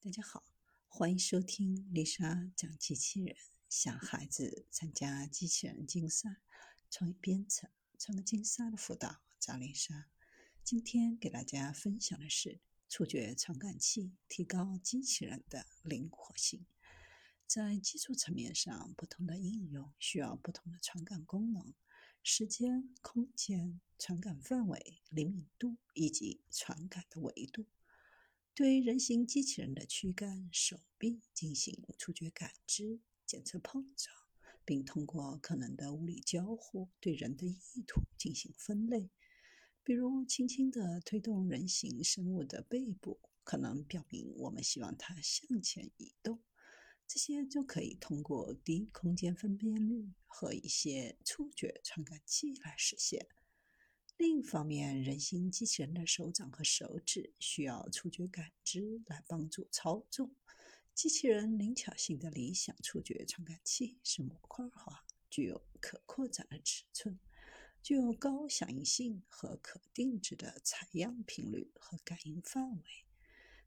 大家好，欢迎收听丽莎讲机器人。想孩子参加机器人竞赛、创意编程、创客竞赛的辅导，找丽莎。今天给大家分享的是触觉传感器，提高机器人的灵活性。在基础层面上，不同的应用需要不同的传感功能、时间、空间、传感范围、灵敏度以及传感的维度。对人形机器人的躯干、手臂进行触觉感知、检测碰撞，并通过可能的物理交互对人的意图进行分类。比如，轻轻地推动人形生物的背部，可能表明我们希望它向前移动。这些就可以通过低空间分辨率和一些触觉传感器来实现。另一方面，人形机器人的手掌和手指需要触觉感知来帮助操纵。机器人灵巧性的理想触觉传感器是模块化、具有可扩展的尺寸、具有高响应性和可定制的采样频率和感应范围。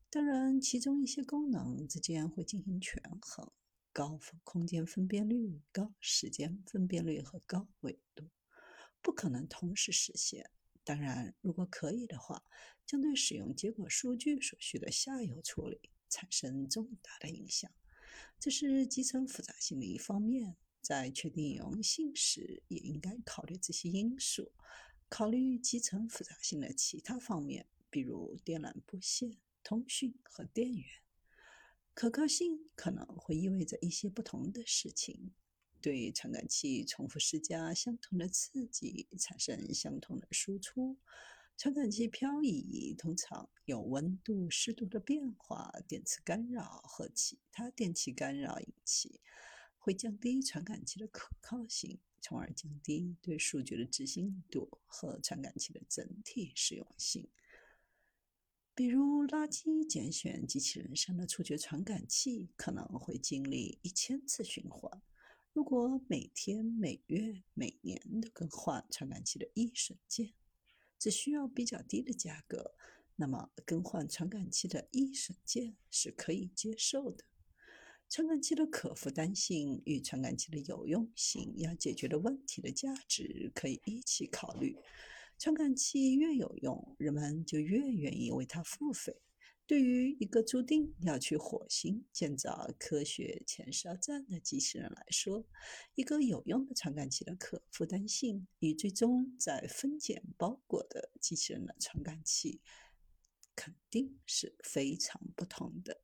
当然，其中一些功能之间会进行权衡：高空间分辨率、高时间分辨率和高维度。不可能同时实现。当然，如果可以的话，将对使用结果数据所需的下游处理产生重大的影响。这是集成复杂性的一方面。在确定有用性时，也应该考虑这些因素。考虑集成复杂性的其他方面，比如电缆布线、通讯和电源。可靠性可能会意味着一些不同的事情。对传感器重复施加相同的刺激，产生相同的输出。传感器漂移通常有温度、湿度的变化、电磁干扰和其他电气干扰引起，会降低传感器的可靠性，从而降低对数据的执行度和传感器的整体实用性。比如，垃圾拣选机器人上的触觉传感器可能会经历一千次循环。如果每天、每月、每年都更换传感器的易损件，只需要比较低的价格，那么更换传感器的易损件是可以接受的。传感器的可负担性与传感器的有用性要解决的问题的价值可以一起考虑。传感器越有用，人们就越愿意为它付费。对于一个注定要去火星建造科学前哨站的机器人来说，一个有用的传感器的可负担性与最终在分拣包裹的机器人的传感器肯定是非常不同的。